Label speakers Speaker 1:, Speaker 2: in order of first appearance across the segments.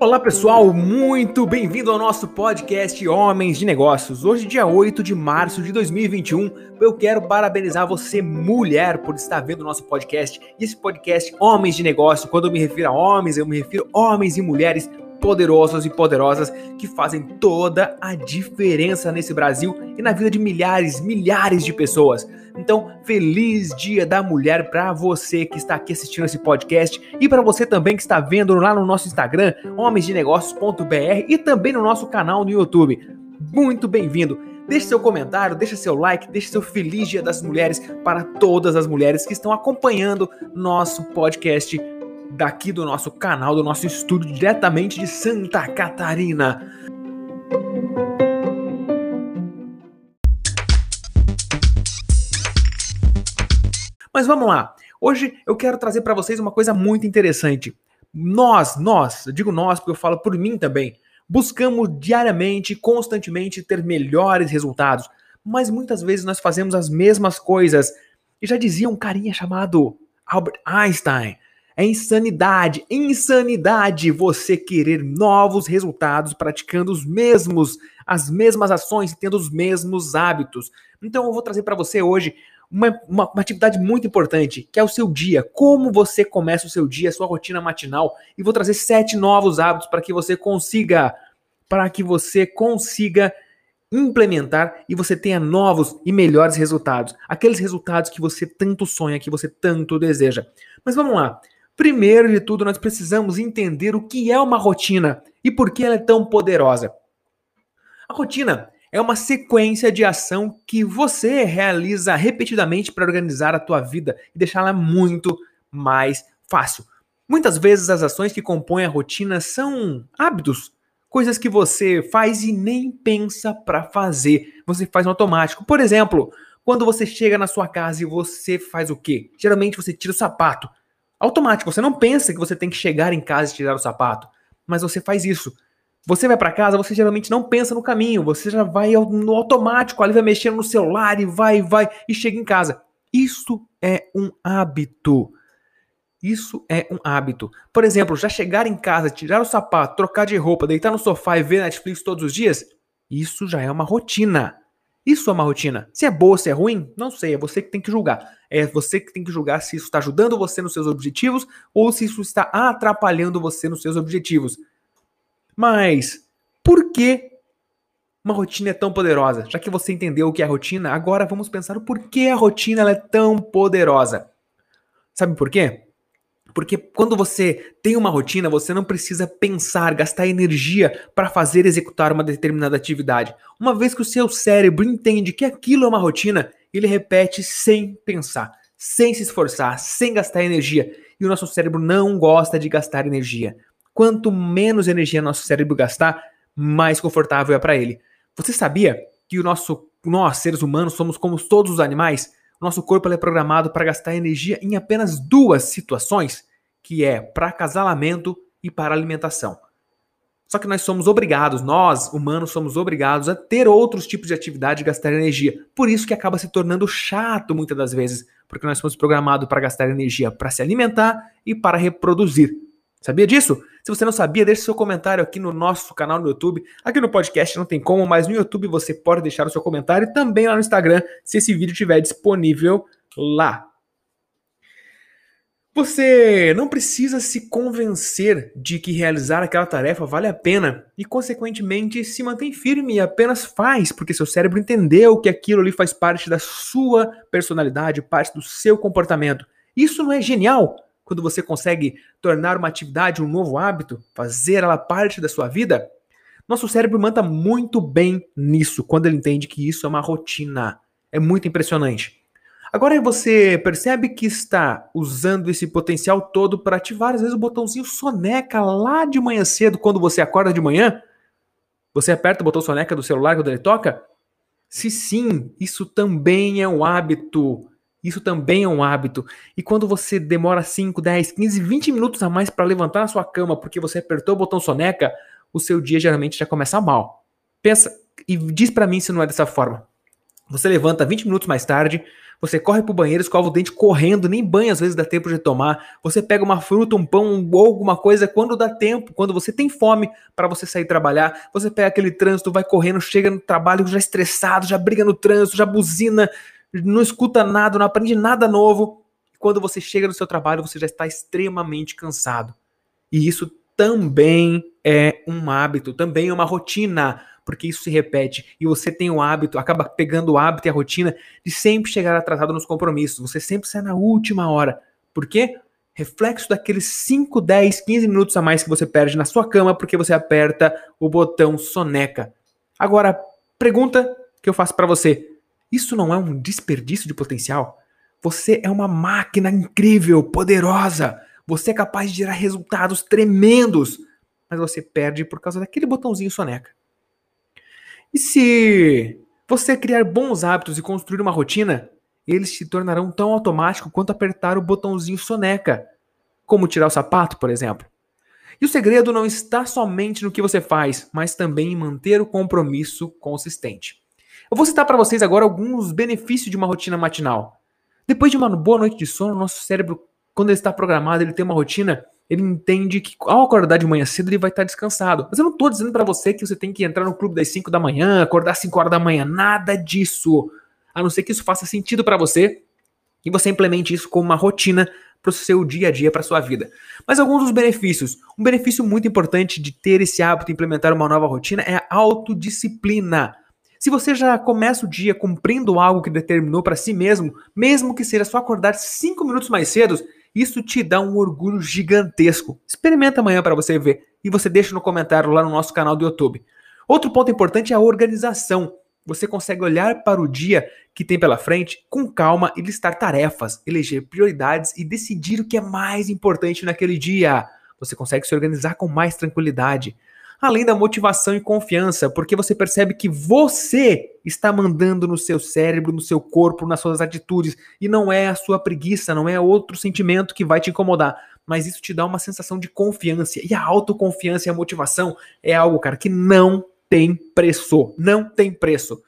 Speaker 1: Olá pessoal, muito bem-vindo ao nosso podcast Homens de Negócios. Hoje, dia 8 de março de 2021, eu quero parabenizar você, mulher, por estar vendo o nosso podcast. E esse podcast Homens de Negócio, quando eu me refiro a homens, eu me refiro a homens e mulheres poderosos e poderosas que fazem toda a diferença nesse Brasil e na vida de milhares, milhares de pessoas. Então, feliz Dia da Mulher para você que está aqui assistindo esse podcast e para você também que está vendo lá no nosso Instagram, homensdenegócios.br e também no nosso canal no YouTube. Muito bem-vindo. Deixe seu comentário, deixe seu like, deixe seu feliz Dia das Mulheres para todas as mulheres que estão acompanhando nosso podcast daqui do nosso canal, do nosso estúdio, diretamente de Santa Catarina. Mas vamos lá. Hoje eu quero trazer para vocês uma coisa muito interessante. Nós, nós, eu digo nós porque eu falo por mim também, buscamos diariamente, constantemente ter melhores resultados, mas muitas vezes nós fazemos as mesmas coisas. E já dizia um carinha chamado Albert Einstein: é insanidade, insanidade você querer novos resultados praticando os mesmos, as mesmas ações e tendo os mesmos hábitos. Então eu vou trazer para você hoje uma, uma, uma, atividade muito importante, que é o seu dia. Como você começa o seu dia, a sua rotina matinal. E vou trazer sete novos hábitos para que você consiga, para que você consiga implementar e você tenha novos e melhores resultados. Aqueles resultados que você tanto sonha, que você tanto deseja. Mas vamos lá. Primeiro de tudo, nós precisamos entender o que é uma rotina e por que ela é tão poderosa. A rotina é uma sequência de ação que você realiza repetidamente para organizar a tua vida e deixá-la muito mais fácil. Muitas vezes as ações que compõem a rotina são hábitos, coisas que você faz e nem pensa para fazer. Você faz no automático. Por exemplo, quando você chega na sua casa e você faz o quê? Geralmente você tira o sapato automático. Você não pensa que você tem que chegar em casa e tirar o sapato, mas você faz isso. Você vai para casa, você geralmente não pensa no caminho, você já vai no automático, ali vai mexendo no celular e vai, vai e chega em casa. Isso é um hábito. Isso é um hábito. Por exemplo, já chegar em casa, tirar o sapato, trocar de roupa, deitar no sofá e ver Netflix todos os dias, isso já é uma rotina. Isso é uma rotina. Se é boa, se é ruim, não sei, é você que tem que julgar. É você que tem que julgar se isso está ajudando você nos seus objetivos ou se isso está atrapalhando você nos seus objetivos. Mas por que uma rotina é tão poderosa? Já que você entendeu o que é rotina, agora vamos pensar o porquê a rotina é tão poderosa. Sabe por quê? Porque quando você tem uma rotina, você não precisa pensar, gastar energia para fazer executar uma determinada atividade. Uma vez que o seu cérebro entende que aquilo é uma rotina, ele repete sem pensar, sem se esforçar, sem gastar energia. E o nosso cérebro não gosta de gastar energia. Quanto menos energia nosso cérebro gastar, mais confortável é para ele. Você sabia que o nosso, nós, seres humanos, somos como todos os animais? Nosso corpo é programado para gastar energia em apenas duas situações, que é para acasalamento e para alimentação. Só que nós somos obrigados, nós, humanos, somos obrigados a ter outros tipos de atividade e gastar energia. Por isso que acaba se tornando chato muitas das vezes, porque nós somos programados para gastar energia para se alimentar e para reproduzir. Sabia disso? Se você não sabia, deixe seu comentário aqui no nosso canal no YouTube. Aqui no podcast não tem como, mas no YouTube você pode deixar o seu comentário e também lá no Instagram, se esse vídeo estiver disponível lá. Você não precisa se convencer de que realizar aquela tarefa vale a pena e, consequentemente, se mantém firme e apenas faz, porque seu cérebro entendeu que aquilo ali faz parte da sua personalidade, parte do seu comportamento. Isso não é genial? Quando você consegue tornar uma atividade um novo hábito, fazer ela parte da sua vida, nosso cérebro manda muito bem nisso, quando ele entende que isso é uma rotina. É muito impressionante. Agora você percebe que está usando esse potencial todo para ativar, às vezes, o botãozinho soneca lá de manhã cedo, quando você acorda de manhã? Você aperta o botão soneca do celular quando ele toca? Se sim, isso também é um hábito. Isso também é um hábito. E quando você demora 5, 10, 15, 20 minutos a mais para levantar na sua cama porque você apertou o botão soneca, o seu dia geralmente já começa mal. Pensa e diz para mim se não é dessa forma. Você levanta 20 minutos mais tarde, Você corre pro banheiro, escova o dente correndo, nem banho às vezes dá tempo de tomar. Você pega uma fruta, um pão ou alguma coisa quando dá tempo, quando você tem fome para você sair trabalhar. Você pega aquele trânsito, vai correndo, chega no trabalho já estressado, já briga no trânsito, já buzina, não escuta nada, não aprende nada novo. Quando você chega no seu trabalho, você já está extremamente cansado. E isso também é um hábito, também é uma rotina porque isso se repete e você tem o hábito, acaba pegando o hábito e a rotina de sempre chegar atrasado nos compromissos. Você sempre sai na última hora. Por quê? Reflexo daqueles 5, 10, 15 minutos a mais que você perde na sua cama porque você aperta o botão soneca. Agora, pergunta que eu faço para você: isso não é um desperdício de potencial? Você é uma máquina incrível, poderosa. Você é capaz de gerar resultados tremendos, mas você perde por causa daquele botãozinho soneca. E se você criar bons hábitos e construir uma rotina, eles se tornarão tão automáticos quanto apertar o botãozinho soneca, como tirar o sapato, por exemplo. E o segredo não está somente no que você faz, mas também em manter o compromisso consistente. Eu vou citar para vocês agora alguns benefícios de uma rotina matinal. Depois de uma boa noite de sono, nosso cérebro, quando ele está programado, ele tem uma rotina ele entende que ao acordar de manhã cedo ele vai estar descansado. Mas eu não estou dizendo para você que você tem que entrar no clube das 5 da manhã, acordar às 5 horas da manhã, nada disso. A não ser que isso faça sentido para você e você implemente isso como uma rotina para o seu dia a dia, para sua vida. Mas alguns dos benefícios. Um benefício muito importante de ter esse hábito, implementar uma nova rotina, é a autodisciplina. Se você já começa o dia cumprindo algo que determinou para si mesmo, mesmo que seja só acordar 5 minutos mais cedo, isso te dá um orgulho gigantesco. Experimenta amanhã para você ver e você deixa no comentário lá no nosso canal do YouTube. Outro ponto importante é a organização. Você consegue olhar para o dia que tem pela frente com calma e listar tarefas, eleger prioridades e decidir o que é mais importante naquele dia. Você consegue se organizar com mais tranquilidade além da motivação e confiança, porque você percebe que você está mandando no seu cérebro, no seu corpo, nas suas atitudes, e não é a sua preguiça, não é outro sentimento que vai te incomodar, mas isso te dá uma sensação de confiança. E a autoconfiança e a motivação é algo, cara, que não tem preço, não tem preço.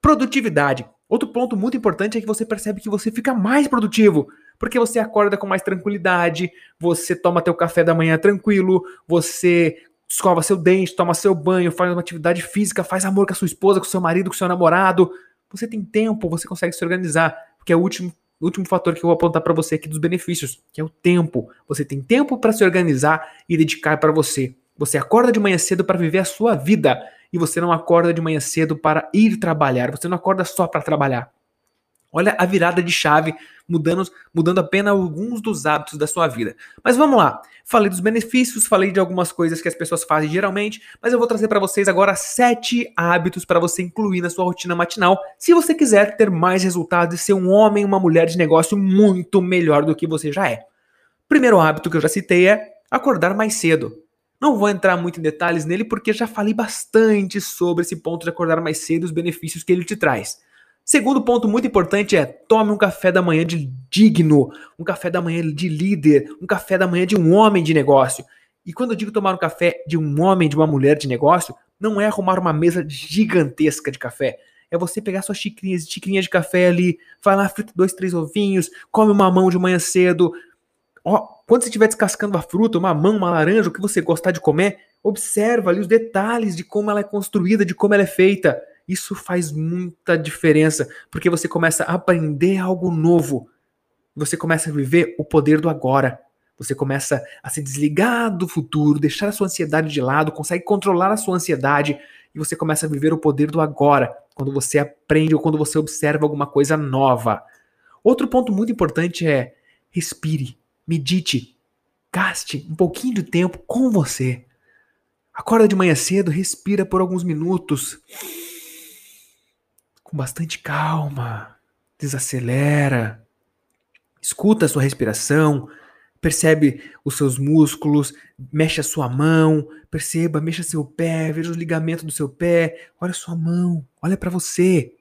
Speaker 1: Produtividade. Outro ponto muito importante é que você percebe que você fica mais produtivo, porque você acorda com mais tranquilidade, você toma teu café da manhã tranquilo, você escova seu dente, toma seu banho, faz uma atividade física, faz amor com a sua esposa, com seu marido, com seu namorado. Você tem tempo, você consegue se organizar, porque é o último, último fator que eu vou apontar para você aqui dos benefícios, que é o tempo. Você tem tempo para se organizar e dedicar para você. Você acorda de manhã cedo para viver a sua vida e você não acorda de manhã cedo para ir trabalhar. Você não acorda só para trabalhar. Olha a virada de chave, mudando, mudando apenas alguns dos hábitos da sua vida. Mas vamos lá. Falei dos benefícios, falei de algumas coisas que as pessoas fazem geralmente, mas eu vou trazer para vocês agora sete hábitos para você incluir na sua rotina matinal, se você quiser ter mais resultados e ser um homem, uma mulher de negócio muito melhor do que você já é. Primeiro hábito que eu já citei é acordar mais cedo. Não vou entrar muito em detalhes nele porque já falei bastante sobre esse ponto de acordar mais cedo e os benefícios que ele te traz. Segundo ponto muito importante é tome um café da manhã de digno, um café da manhã de líder, um café da manhã de um homem de negócio. E quando eu digo tomar um café de um homem, de uma mulher de negócio, não é arrumar uma mesa gigantesca de café. É você pegar suas xicrinhas, xicrinhas de café ali, vai lá, frita dois, três ovinhos, come uma mão de manhã cedo. Ó, quando você estiver descascando a fruta, uma mão, uma laranja, o que você gostar de comer, observa ali os detalhes de como ela é construída, de como ela é feita. Isso faz muita diferença, porque você começa a aprender algo novo. Você começa a viver o poder do agora. Você começa a se desligar do futuro, deixar a sua ansiedade de lado, consegue controlar a sua ansiedade e você começa a viver o poder do agora, quando você aprende ou quando você observa alguma coisa nova. Outro ponto muito importante é respire, medite, gaste um pouquinho de tempo com você. Acorda de manhã cedo, respira por alguns minutos com bastante calma, desacelera, escuta a sua respiração, percebe os seus músculos, mexe a sua mão, perceba, mexa seu pé, veja os ligamentos do seu pé, olha a sua mão, olha para você.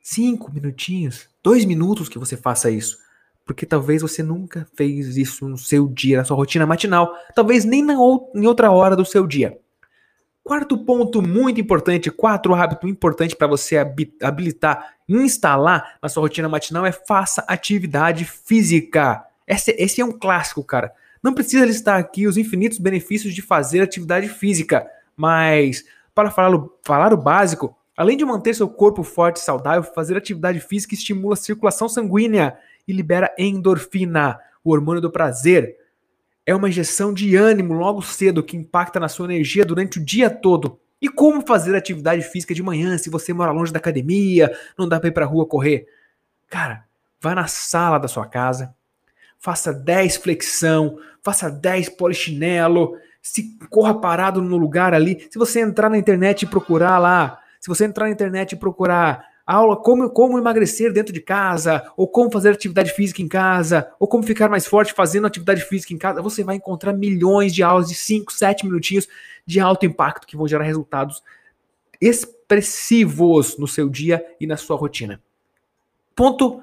Speaker 1: Cinco minutinhos, dois minutos que você faça isso. Porque talvez você nunca fez isso no seu dia, na sua rotina matinal, talvez nem na ou, em outra hora do seu dia. Quarto ponto muito importante, quatro hábitos importantes para você habilitar, instalar na sua rotina matinal é faça atividade física. Esse, esse é um clássico, cara. Não precisa listar aqui os infinitos benefícios de fazer atividade física, mas para falar, falar o básico, além de manter seu corpo forte e saudável, fazer atividade física estimula a circulação sanguínea e libera endorfina, o hormônio do prazer é uma injeção de ânimo logo cedo que impacta na sua energia durante o dia todo. E como fazer atividade física de manhã se você mora longe da academia, não dá para ir para rua correr? Cara, vá na sala da sua casa, faça 10 flexão, faça 10 polichinelo, se corra parado no lugar ali. Se você entrar na internet e procurar lá, se você entrar na internet e procurar aula como, como emagrecer dentro de casa, ou como fazer atividade física em casa, ou como ficar mais forte fazendo atividade física em casa, você vai encontrar milhões de aulas de 5, 7 minutinhos de alto impacto que vão gerar resultados expressivos no seu dia e na sua rotina. Ponto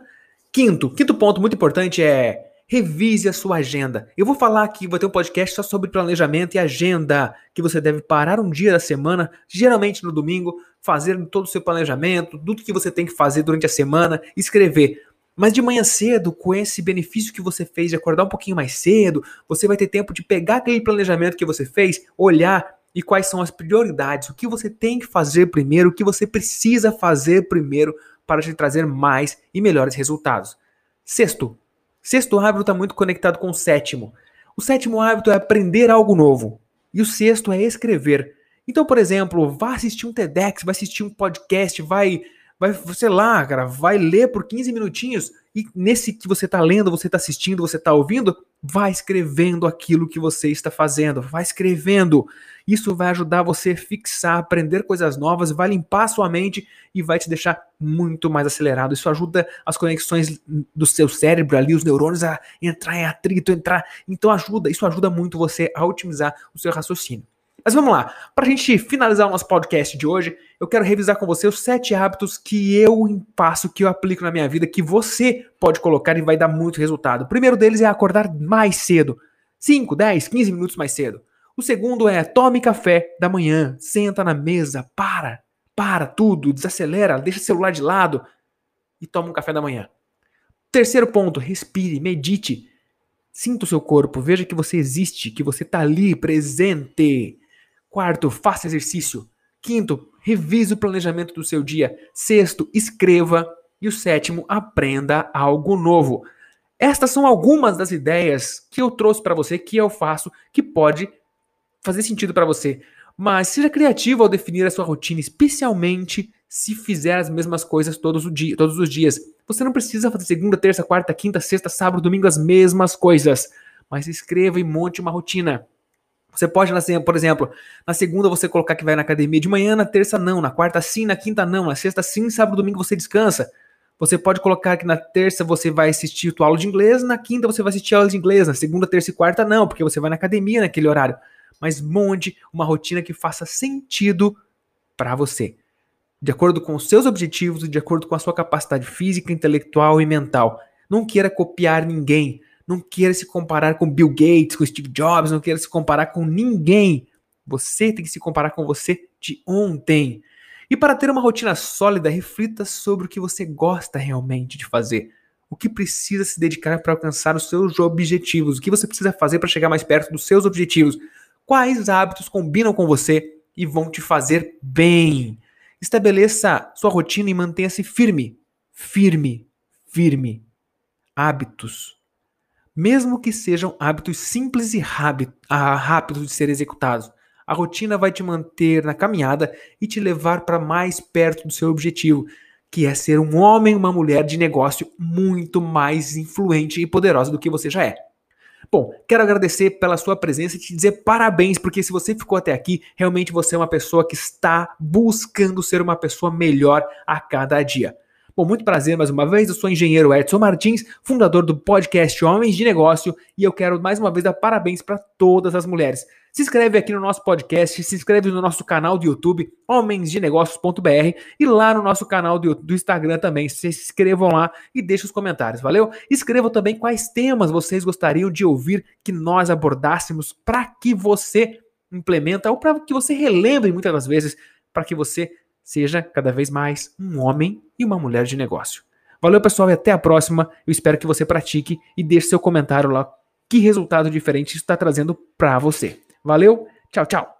Speaker 1: quinto, quinto ponto muito importante é revise a sua agenda. Eu vou falar aqui, vou ter um podcast só sobre planejamento e agenda, que você deve parar um dia da semana, geralmente no domingo, fazer todo o seu planejamento, tudo que você tem que fazer durante a semana, escrever. Mas de manhã cedo, com esse benefício que você fez de acordar um pouquinho mais cedo, você vai ter tempo de pegar aquele planejamento que você fez, olhar e quais são as prioridades, o que você tem que fazer primeiro, o que você precisa fazer primeiro para te trazer mais e melhores resultados. Sexto, Sexto hábito está muito conectado com o sétimo. O sétimo hábito é aprender algo novo. E o sexto é escrever. Então, por exemplo, vá assistir um TEDx, vai assistir um podcast, vai, vai, sei lá, cara, vai ler por 15 minutinhos e nesse que você está lendo, você está assistindo, você está ouvindo, vai escrevendo aquilo que você está fazendo, vai escrevendo. Isso vai ajudar você a fixar, aprender coisas novas, vai limpar a sua mente e vai te deixar muito mais acelerado. Isso ajuda as conexões do seu cérebro ali, os neurônios a entrar em atrito, entrar. Então ajuda, isso ajuda muito você a otimizar o seu raciocínio. Mas vamos lá, para a gente finalizar o nosso podcast de hoje, eu quero revisar com você os sete hábitos que eu passo, que eu aplico na minha vida, que você pode colocar e vai dar muito resultado. O primeiro deles é acordar mais cedo, 5, 10, 15 minutos mais cedo. O segundo é tome café da manhã, senta na mesa, para, para tudo, desacelera, deixa o celular de lado e toma um café da manhã. Terceiro ponto, respire, medite. Sinta o seu corpo, veja que você existe, que você está ali presente. Quarto, faça exercício. Quinto, revise o planejamento do seu dia. Sexto, escreva. E o sétimo, aprenda algo novo. Estas são algumas das ideias que eu trouxe para você, que eu faço, que pode fazer sentido para você. Mas seja criativo ao definir a sua rotina, especialmente se fizer as mesmas coisas todos, o dia, todos os dias. Você não precisa fazer segunda, terça, quarta, quinta, sexta, sábado, domingo as mesmas coisas. Mas escreva e monte uma rotina. Você pode, por exemplo, na segunda você colocar que vai na academia de manhã, na terça não, na quarta sim, na quinta não, na sexta sim, sábado domingo você descansa. Você pode colocar que na terça você vai assistir tua aula de inglês, na quinta você vai assistir aula de inglês, na segunda, terça e quarta não, porque você vai na academia naquele horário. Mas monte uma rotina que faça sentido para você, de acordo com os seus objetivos e de acordo com a sua capacidade física, intelectual e mental. Não queira copiar ninguém. Não queira se comparar com Bill Gates, com Steve Jobs, não queira se comparar com ninguém. Você tem que se comparar com você de ontem. E para ter uma rotina sólida, reflita sobre o que você gosta realmente de fazer. O que precisa se dedicar para alcançar os seus objetivos? O que você precisa fazer para chegar mais perto dos seus objetivos? Quais hábitos combinam com você e vão te fazer bem? Estabeleça sua rotina e mantenha-se firme. Firme, firme. Hábitos mesmo que sejam hábitos simples e rápidos de ser executados. A rotina vai te manter na caminhada e te levar para mais perto do seu objetivo, que é ser um homem, uma mulher de negócio muito mais influente e poderosa do que você já é. Bom, quero agradecer pela sua presença e te dizer parabéns, porque se você ficou até aqui, realmente você é uma pessoa que está buscando ser uma pessoa melhor a cada dia. Bom, muito prazer mais uma vez. Eu sou o engenheiro Edson Martins, fundador do podcast Homens de Negócio, e eu quero mais uma vez dar parabéns para todas as mulheres. Se inscreve aqui no nosso podcast, se inscreve no nosso canal do YouTube, homensdenegócios.br, e lá no nosso canal do, do Instagram também. Se inscrevam lá e deixem os comentários, valeu? Escrevam também quais temas vocês gostariam de ouvir que nós abordássemos para que você implementa ou para que você relembre muitas das vezes para que você seja cada vez mais um homem e uma mulher de negócio. Valeu, pessoal, e até a próxima. Eu espero que você pratique e deixe seu comentário lá. Que resultado diferente está trazendo para você. Valeu, tchau, tchau.